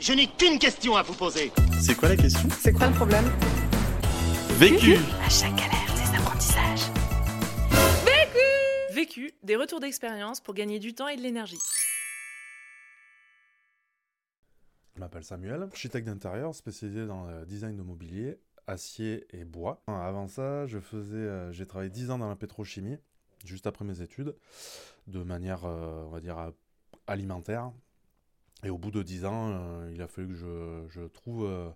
Je n'ai qu'une question à vous poser. C'est quoi la question? C'est quoi le problème? Vécu À chaque galère, des apprentissages. Vécu, des retours d'expérience pour gagner du temps et de l'énergie. Je m'appelle Samuel, architecte d'intérieur spécialisé dans le design de mobilier, acier et bois. Avant ça, je faisais, euh, j'ai travaillé 10 ans dans la pétrochimie, juste après mes études, de manière, euh, on va dire, euh, alimentaire. Et au bout de 10 ans, euh, il a fallu que je, trouve euh,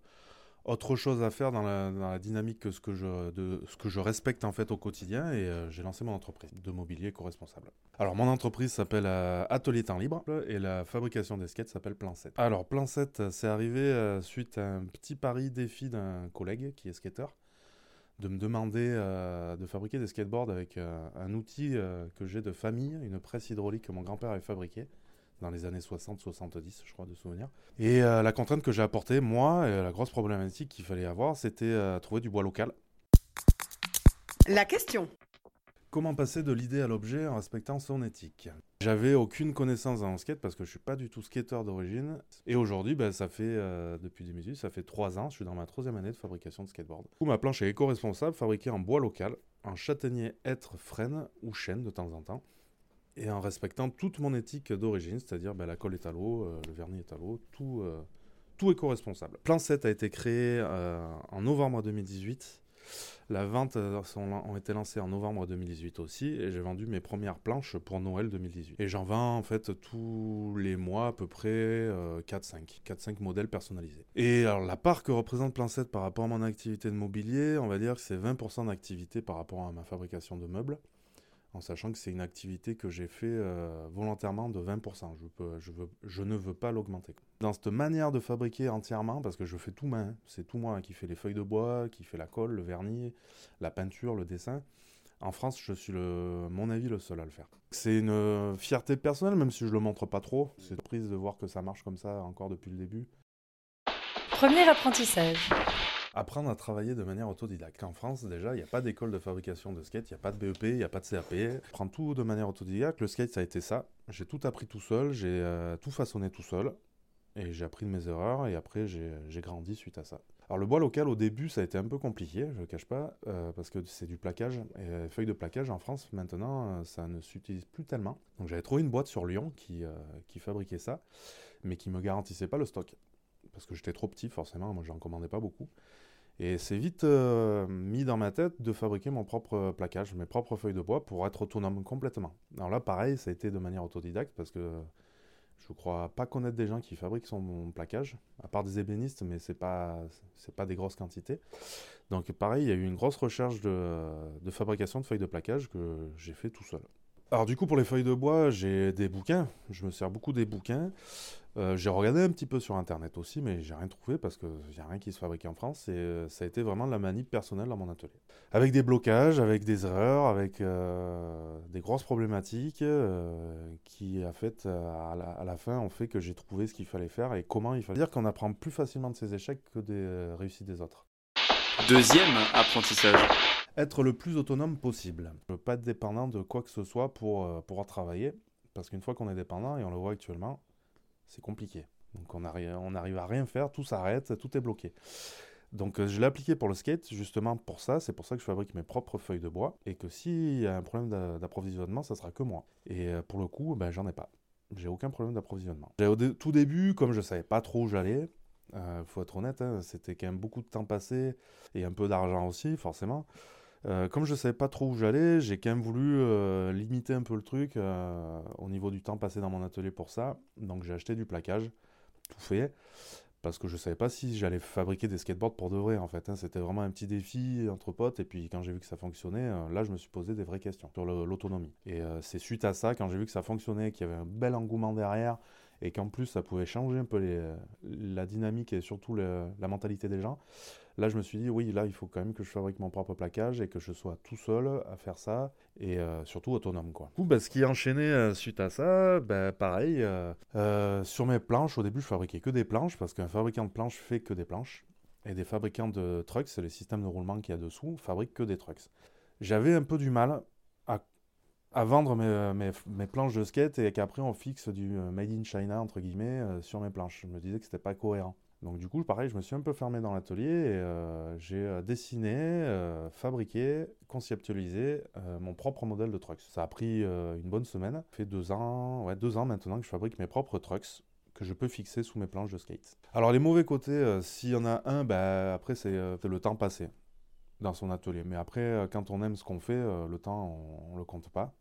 autre chose à faire dans la, dynamique que ce que, je, respecte en fait au quotidien et euh, j'ai lancé mon entreprise de mobilier co-responsable. Alors mon entreprise s'appelle Atelier Temps Libre et la fabrication des skates s'appelle Plan 7. Alors Plan 7, euh, c'est arrivé suite à un petit pari défi d'un collègue qui est skater de me demander de fabriquer des skateboards avec un outil que j'ai de famille, une presse hydraulique que mon grand-père avait fabriquée dans les années 60-70, je crois, de souvenir. Et euh, la contrainte que j'ai apportée, moi, et la grosse problématique qu'il fallait avoir, c'était euh, trouver du bois local. La question. Comment passer de l'idée à l'objet en respectant son éthique? J'avais aucune connaissance en skate parce que je suis pas du tout skater d'origine. Et aujourd'hui, ben, ça fait, euh, depuis 2018, ça fait trois ans, je suis dans ma troisième année de fabrication de skateboard. Du coup, ma planche est éco-responsable, fabriquée en bois local, en châtaignier, hêtre, frêne ou chêne de temps en temps. Et en respectant toute mon éthique d'origine, c'est-à-dire ben, la colle est à l'eau, euh, le vernis est à l'eau, tout, euh, tout éco-responsable. Plan 7 a été créé euh, en novembre 2018. La vente ont été lancées en novembre 2018 aussi et j'ai vendu mes premières planches pour Noël 2018. Et j'en vends en fait tous les mois à peu près euh, 4-5, 4-5 modèles personnalisés. Et alors la part que représente Plan 7 par rapport à mon activité de mobilier, on va dire que c'est 20% d'activité par rapport à ma fabrication de meubles en sachant que c'est une activité que j'ai fait euh, volontairement de 20%. Je, ne veux pas l'augmenter. Dans cette manière de fabriquer entièrement, parce que je fais tout main, c'est tout moi qui fais les feuilles de bois, qui fait la colle, le vernis, la peinture, le dessin. En France, je suis, le, mon avis, le seul à le faire. C'est une euh, fierté personnelle, même si je le montre pas trop. C'est prise de voir que ça marche comme ça encore depuis le début. Premier apprentissage. Apprendre à travailler de manière autodidacte. En France, déjà, il n'y a pas d'école de fabrication de skate, il n'y a pas de BEP, il n'y a pas de CAP. Prendre tout de manière autodidacte. Le skate, ça a été ça. J'ai tout appris tout seul, j'ai euh, tout façonné tout seul. Et j'ai appris de mes erreurs et après, j'ai j'ai grandi suite à ça. Alors, le bois local, au début, ça a été un peu compliqué, je le cache pas, euh, parce que c'est du plaquage. Et euh, feuilles de plaquage en France, maintenant, euh, ça ne s'utilise plus tellement. Donc, j'avais trouvé une boîte sur Lyon qui, euh, qui fabriquait ça, mais qui me garantissait pas le stock. Parce que j'étais trop petit, forcément, moi, j'en commandais pas beaucoup. Et c'est vite euh, mis dans ma tête de fabriquer mon propre plaquage, mes propres feuilles de bois pour être autonome complètement. Alors là, pareil, ça a été de manière autodidacte parce que je crois pas connaître des gens qui fabriquent son plaquage, à part des ébénistes, mais c'est pas pas des grosses quantités. Donc pareil, il y a eu une grosse recherche de, de fabrication de feuilles de plaquage que j'ai fait tout seul. Alors du coup pour les feuilles de bois, j'ai des bouquins, je me sers beaucoup des bouquins. Euh, j'ai regardé un petit peu sur internet aussi, mais j'ai rien trouvé parce qu'il n'y a rien qui se fabrique en France et euh, ça a été vraiment de la manip personnelle dans mon atelier. Avec des blocages, avec des erreurs, avec euh, des grosses problématiques qui, à, la, à la fin, ont fait que j'ai trouvé ce qu'il fallait faire et comment il fallait dire qu'on apprend plus facilement de ses échecs que des réussites des autres. Deuxième apprentissage. Être le plus autonome possible. Ne pas être dépendant de quoi que ce soit pour euh, pouvoir travailler. Parce qu'une fois qu'on est dépendant, et on le voit actuellement, c'est compliqué. Donc on arrive, on arrive à rien faire, tout s'arrête, tout est bloqué. Donc euh, je l'ai appliqué pour le skate justement pour ça, c'est pour ça que je fabrique mes propres feuilles de bois et que s'il y a un problème d'a- d'approvisionnement, ça sera que moi. Et euh, pour le coup, ben, j'en ai pas. J'ai aucun problème d'approvisionnement. Au tout début, comme je savais pas trop où j'allais, euh, faut être honnête, hein, c'était quand même beaucoup de temps passé et un peu d'argent aussi, forcément. Euh, comme je savais pas trop où j'allais, j'ai quand même voulu euh, limiter un peu le truc euh, au niveau du temps passé dans mon atelier pour ça. Donc j'ai acheté du plaquage, tout fait, parce que je savais pas si j'allais fabriquer des skateboards pour de vrai en fait. hein. C'était vraiment un petit défi entre potes et puis quand j'ai vu que ça fonctionnait, là je me suis posé des vraies questions sur l'autonomie. Et c'est suite à ça, quand j'ai vu que ça fonctionnait, qu'il y avait un bel engouement derrière et qu'en plus ça pouvait changer un peu la dynamique et surtout la mentalité des gens. Là, je me suis dit, oui, là, il faut quand même que je fabrique mon propre plaquage et que je sois tout seul à faire ça et euh, surtout autonome, quoi. Du coup, bah, ce qui enchaîné euh, suite à ça, bah, pareil, euh, sur mes planches, au début, je fabriquais que des planches parce qu'un fabricant de planches fait que des planches et des fabricants de trucks, c'est les systèmes de roulement qu'il y a dessous, fabriquent que des trucks. J'avais un peu du mal à à vendre mes, mes- mes planches de skate et qu'après on fixe du made in China entre guillemets sur mes planches. Je me disais que c'était pas cohérent. Donc du coup, pareil, je me suis un peu fermé dans l'atelier et euh, j'ai euh, dessiné, euh, fabriqué, conceptualisé mon propre modèle de trucks. Ça a pris une bonne semaine. Ça fait deux ans, ouais, deux ans maintenant que je fabrique mes propres trucks que je peux fixer sous mes planches de skate. Alors les mauvais côtés, s'il y en a un, bah, après c'est le temps passé dans son atelier. Mais après, quand on aime ce qu'on fait, le temps, on, on le compte pas.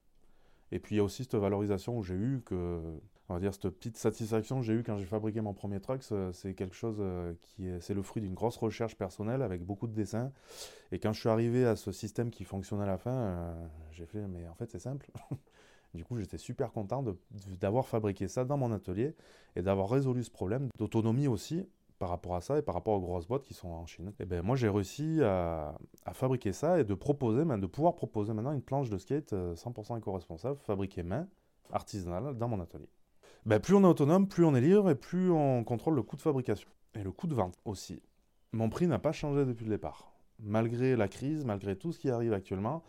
Et puis il y a aussi cette valorisation où j'ai eu que, on va dire, cette petite satisfaction que j'ai eue quand j'ai fabriqué mon premier truck, c'est- quelque chose euh, qui est, c'est le fruit d'une grosse recherche personnelle avec beaucoup de dessins. Et quand je suis arrivé à ce système qui fonctionne à la fin, euh, j'ai fait, mais en fait c'est simple. Du coup, j'étais super content d'avoir fabriqué ça dans mon atelier et d'avoir résolu ce problème d'autonomie aussi par rapport à ça et par rapport aux grosses boîtes qui sont en Chine. Et ben moi, j'ai réussi à, à fabriquer ça et de proposer, ben, de pouvoir proposer maintenant une planche de skate euh, 100% éco-responsable, fabriquée main, artisanale, dans mon atelier. Ben, plus on est autonome, plus on est libre et plus on contrôle le coût de fabrication et le coût de vente aussi. Mon prix n'a pas changé depuis le départ. Malgré la crise, malgré tout ce qui arrive actuellement,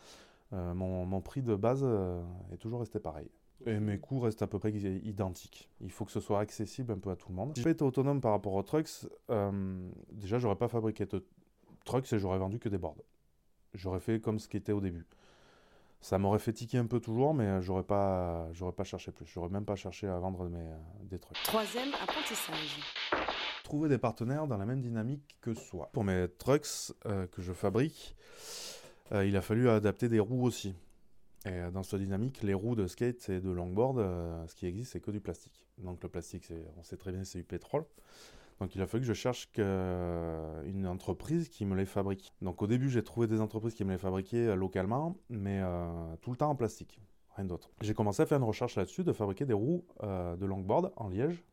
euh, mon, mon prix de base euh, est toujours resté pareil. Et mes coûts restent à peu près identiques. Il faut que ce soit accessible un peu à tout le monde. Si j'avais été autonome par rapport aux trucks, euh, déjà j'aurais pas fabriqué de trucks et j'aurais vendu que des boards. J'aurais fait comme ce qui était au début. Ça m'aurait fait tiquer un peu toujours, mais euh, j'aurais pas, j'aurais pas cherché plus. J'aurais même pas cherché à vendre mes, euh, des trucs. Troisième apprentissage. Trouver des partenaires dans la même dynamique que soi. Pour mes trucks euh, que je fabrique, euh, il a fallu adapter des roues aussi. Et dans cette dynamique, les roues de skate et de longboard, euh, ce qui existe, c'est que du plastique. Donc le plastique, on sait très bien, c'est du pétrole. Donc il a fallu que je cherche euh, une entreprise qui me les fabrique. Donc au début, j'ai trouvé des entreprises qui me les fabriquaient euh, localement, mais euh, tout le temps en plastique, rien d'autre. J'ai commencé à faire une recherche là-dessus, de fabriquer des roues de longboard en liège,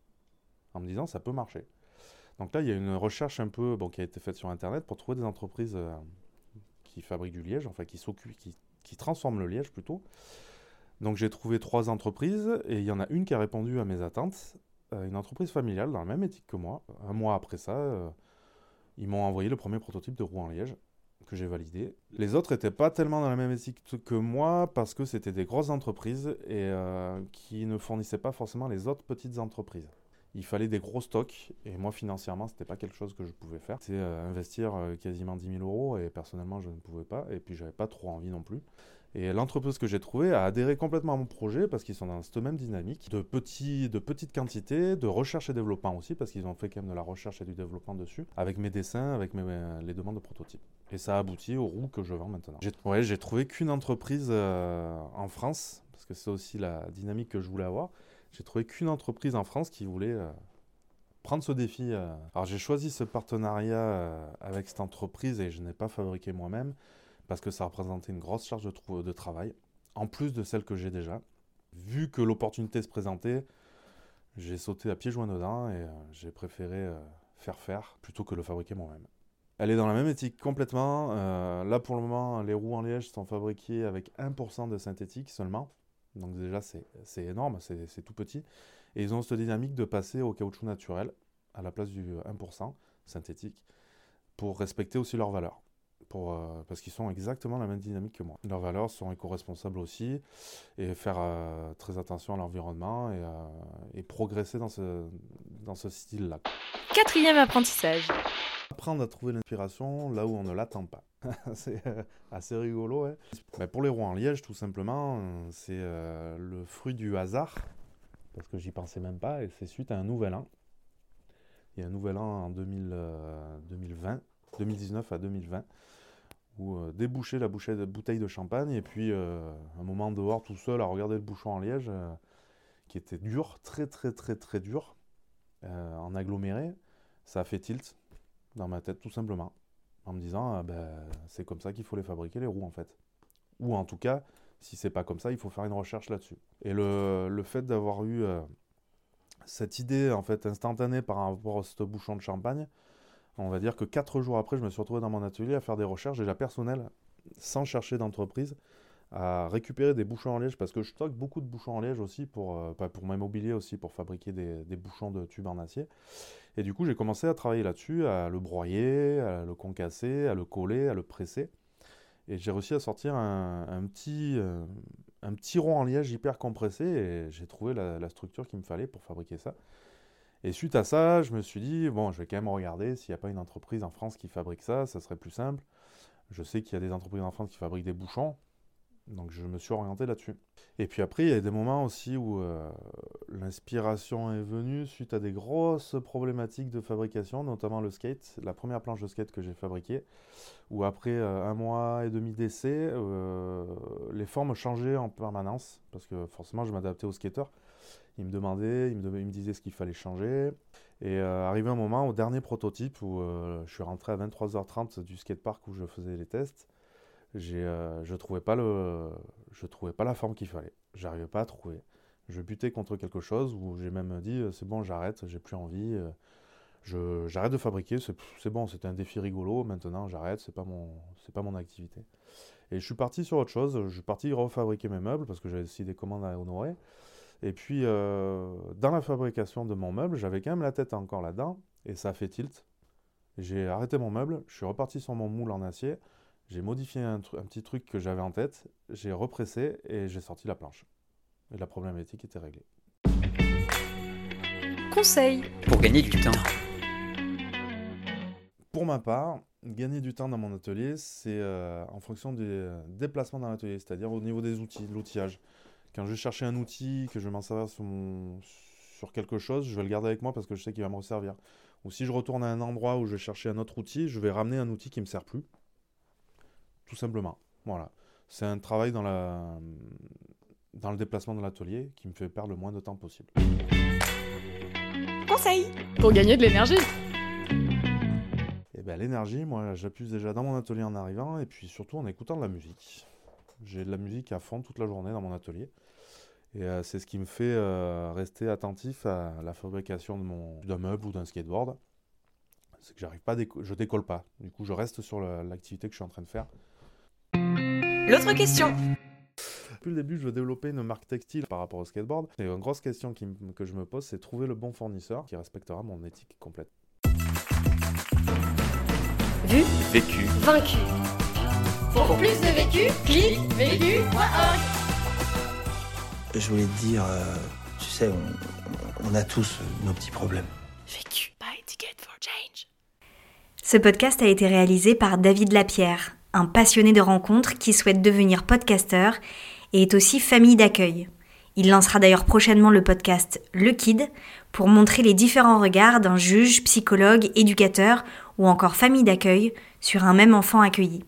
en me disant ça peut marcher. Donc là, il y a une recherche un peu qui a été faite sur Internet pour trouver des entreprises qui fabriquent du liège, enfin qui s'occupent, qui, qui transforment le liège plutôt. Donc j'ai trouvé trois entreprises et il y en a une qui a répondu à mes attentes, une entreprise familiale dans la même éthique que moi. Un mois après ça, euh, ils m'ont envoyé le premier prototype de roue en liège que j'ai validé. Les autres n'étaient pas tellement dans la même éthique que moi parce que c'était des grosses entreprises et euh, qui ne fournissaient pas forcément les autres petites entreprises. Il fallait des gros stocks et moi financièrement c'était pas quelque chose que je pouvais faire. C'est euh, investir quasiment 10 000 euros et personnellement je ne pouvais pas et puis j'avais pas trop envie non plus. Et l'entreprise que j'ai trouvée a adhéré complètement à mon projet parce qu'ils sont dans cette même dynamique de, petits, de petites quantités, de recherche et développement aussi parce qu'ils ont fait quand même de la recherche et du développement dessus avec mes dessins, avec mes, mes- les demandes de prototypes. Et ça a abouti aux roues que je vends maintenant. J'ai trouvé qu'une entreprise euh, en France parce que c'est aussi la dynamique que je voulais avoir. J'ai trouvé qu'une entreprise en France qui voulait euh, prendre ce défi. euh. Alors j'ai choisi ce partenariat euh, avec cette entreprise et je n'ai pas fabriqué moi-même parce que ça représentait une grosse charge de, travail, en plus de celle que j'ai déjà. Vu que l'opportunité se présentait, j'ai sauté à pieds joints dedans et euh, j'ai préféré euh, faire faire plutôt que le fabriquer moi-même. Elle est dans la même éthique complètement. Euh, là pour le moment, les roues en liège sont fabriquées avec 1% de synthétique seulement. Donc déjà c'est énorme, c'est tout petit. Et ils ont cette dynamique de passer au caoutchouc naturel à la place du 1% synthétique pour respecter aussi leurs valeurs. Pour, euh, parce qu'ils sont exactement la même dynamique que moi. Leurs valeurs sont éco-responsables aussi et faire euh, très attention à l'environnement et, euh, et progresser dans ce, dans ce style-là. Quatrième apprentissage. Apprendre à trouver l'inspiration là où on ne l'attend pas. c'est assez rigolo. ouais. Ben, pour les roues en liège, tout simplement, c'est le fruit du hasard, parce que j'y pensais même pas, et c'est suite à un nouvel an. Il y a un nouvel an en 2000, euh, 2020, 2019 à 2020, où euh, déboucher la bouteille de champagne, et puis euh, un moment dehors tout seul à regarder le bouchon en liège, euh, qui était dur, très très très très dur, en aggloméré, ça a fait tilt dans ma tête tout simplement en me disant ah ben, c'est comme ça qu'il faut les fabriquer les roues en fait. Ou en tout cas si c'est pas comme ça il faut faire une recherche là-dessus. Et le, le fait d'avoir eu cette idée en fait instantanée par rapport à ce bouchon de champagne on va dire que quatre jours après je me suis retrouvé dans mon atelier à faire des recherches déjà personnelles sans chercher d'entreprise à récupérer des bouchons en liège parce que je stocke beaucoup de bouchons en liège aussi pour, euh, pour m'immobilier aussi pour fabriquer des, des bouchons de tubes en acier et du coup, j'ai commencé à travailler là-dessus, à le broyer, à le concasser, à le coller, à le presser. Et j'ai réussi à sortir un, un petit, euh, un petit rond en liège hyper compressé et j'ai trouvé la, la structure qu'il me fallait pour fabriquer ça. Et suite à ça, je me suis dit, bon, je vais quand même regarder s'il n'y a pas une entreprise en France qui fabrique ça, ça serait plus simple. Je sais qu'il y a des entreprises en France qui fabriquent des bouchons, donc je me suis orienté là-dessus. Et puis après, il y a des moments aussi où euh, l'inspiration est venue suite à des grosses problématiques de fabrication, notamment le skate, la première planche de skate que j'ai fabriquée, où après euh, un mois et demi d'essai, euh, les formes changeaient en permanence, parce que forcément je m'adaptais aux skateurs. Ils me demandaient, ils me, disaient ce qu'il fallait changer. Et euh, arrivé un moment, au dernier prototype, où euh, je suis rentré à 23h30 du skatepark où je faisais les tests, euh, je trouvais pas le, je trouvais pas la forme qu'il fallait. J'arrivais pas à trouver. Je butais contre quelque chose où j'ai même dit euh, c'est bon, j'arrête, j'ai plus envie. Je, j'arrête de fabriquer, c'est, c'est bon, c'était un défi rigolo. Maintenant, j'arrête, c'est pas mon, c'est pas mon activité. Et je suis parti sur autre chose. Je suis parti refabriquer mes meubles parce que j'avais aussi des commandes à honorer. Et puis, euh, dans la fabrication de mon meuble, j'avais quand même la tête encore là-dedans, et ça a fait tilt. J'ai arrêté mon meuble, je suis reparti sur mon moule en acier, j'ai modifié un, un petit truc que j'avais en tête, j'ai repressé et j'ai sorti la planche. Et la problématique était réglée. Conseil. Pour gagner du temps. Pour ma part, gagner du temps dans mon atelier, c'est euh, en fonction des euh, déplacements dans l'atelier, c'est-à-dire au niveau des outils, de l'outillage. Quand je vais chercher un outil, que je vais m'en servir sur, mon- sur quelque chose, je vais le garder avec moi parce que je sais qu'il va me resservir. Ou si je retourne à un endroit où je vais chercher un autre outil, je vais ramener un outil qui ne me sert plus. Tout simplement. Voilà. C'est un travail dans, la, dans le déplacement de l'atelier qui me fait perdre le moins de temps possible. Conseil. Pour gagner de l'énergie. Ben l'énergie, moi j'appuie déjà dans mon atelier en arrivant et puis surtout en écoutant de la musique. J'ai de la musique à fond toute la journée dans mon atelier. Et euh, c'est ce qui me fait euh, rester attentif à la fabrication de mon d'un meuble ou d'un skateboard. C'est que j'arrive pas, à déco- je décolle pas. Du coup, je reste sur la- l'activité que je suis en train de faire. L'autre question. Depuis le début, je veux développer une marque textile par rapport au skateboard. Et une grosse question qui que je me pose, c'est trouver le bon fournisseur qui respectera mon éthique complète. Vu, Vécu. vaincu. Pour plus de vécu, clique vécu.org. Je voulais te dire, euh, tu sais, on, on a tous nos petits problèmes. Vécu. Buy ticket for change. Ce podcast a été réalisé par David Lapierre, un passionné de rencontres qui souhaite devenir podcasteur et est aussi famille d'accueil. Il lancera d'ailleurs prochainement le podcast Le Kid pour montrer les différents regards d'un juge, psychologue, éducateur ou encore famille d'accueil sur un même enfant accueilli.